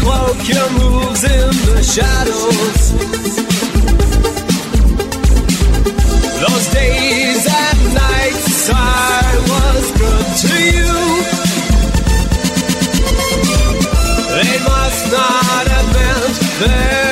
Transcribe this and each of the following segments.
Cloak your moves in the shadows. Those days and nights I was good to you. They must not have meant there.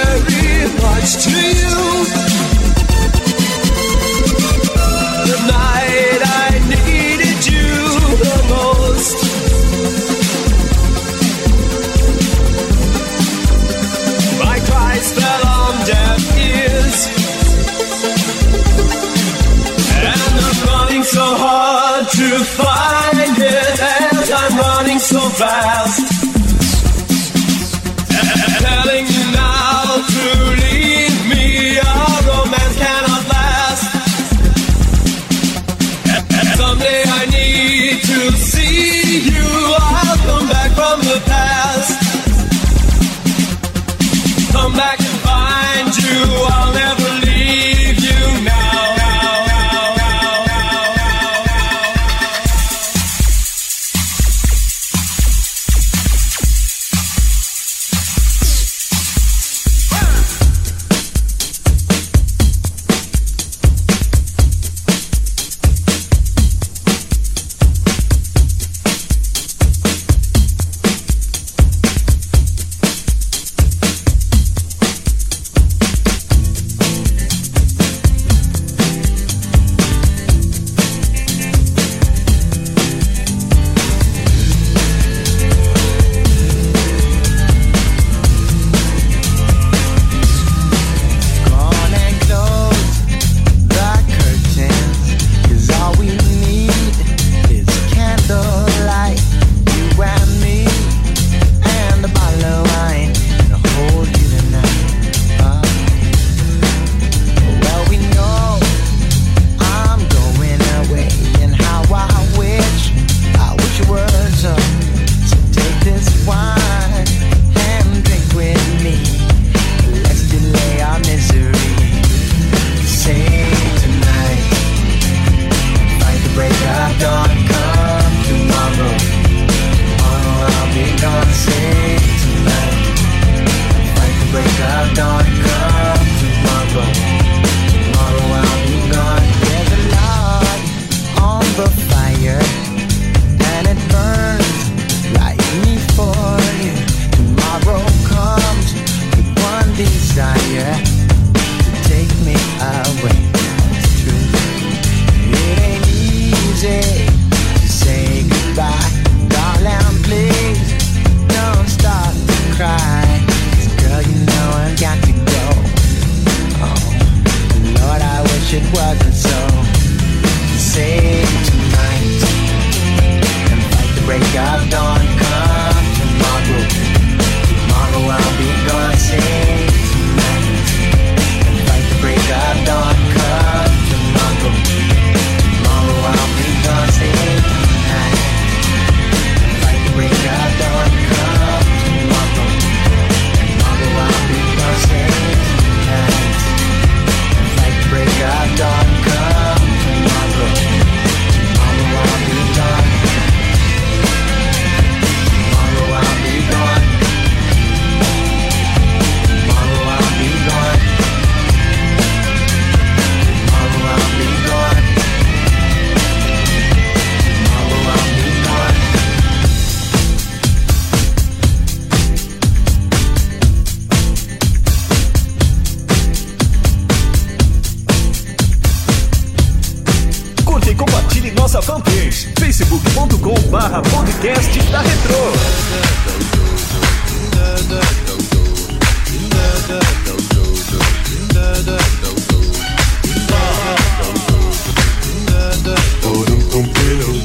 dawn nossa fanpage facebook.com barra podcast da Retro. Por um compilão